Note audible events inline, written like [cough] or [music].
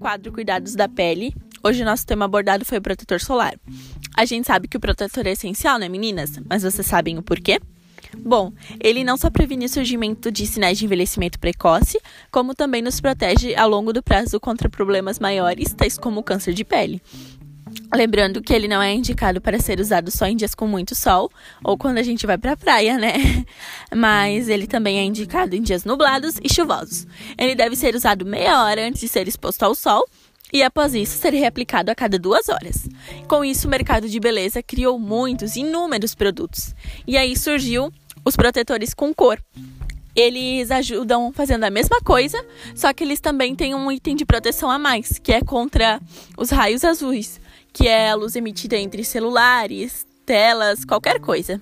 quadro Cuidados da Pele. Hoje nosso tema abordado foi o protetor solar. A gente sabe que o protetor é essencial, né, meninas? Mas vocês sabem o porquê? Bom, ele não só previne o surgimento de sinais de envelhecimento precoce, como também nos protege ao longo do prazo contra problemas maiores, tais como o câncer de pele. Lembrando que ele não é indicado para ser usado só em dias com muito sol ou quando a gente vai para a praia, né? [laughs] Mas ele também é indicado em dias nublados e chuvosos. Ele deve ser usado meia hora antes de ser exposto ao sol e após isso ser reaplicado a cada duas horas. Com isso, o mercado de beleza criou muitos, inúmeros produtos. E aí surgiu os protetores com cor. Eles ajudam fazendo a mesma coisa, só que eles também têm um item de proteção a mais, que é contra os raios azuis que é a luz emitida entre celulares, telas, qualquer coisa.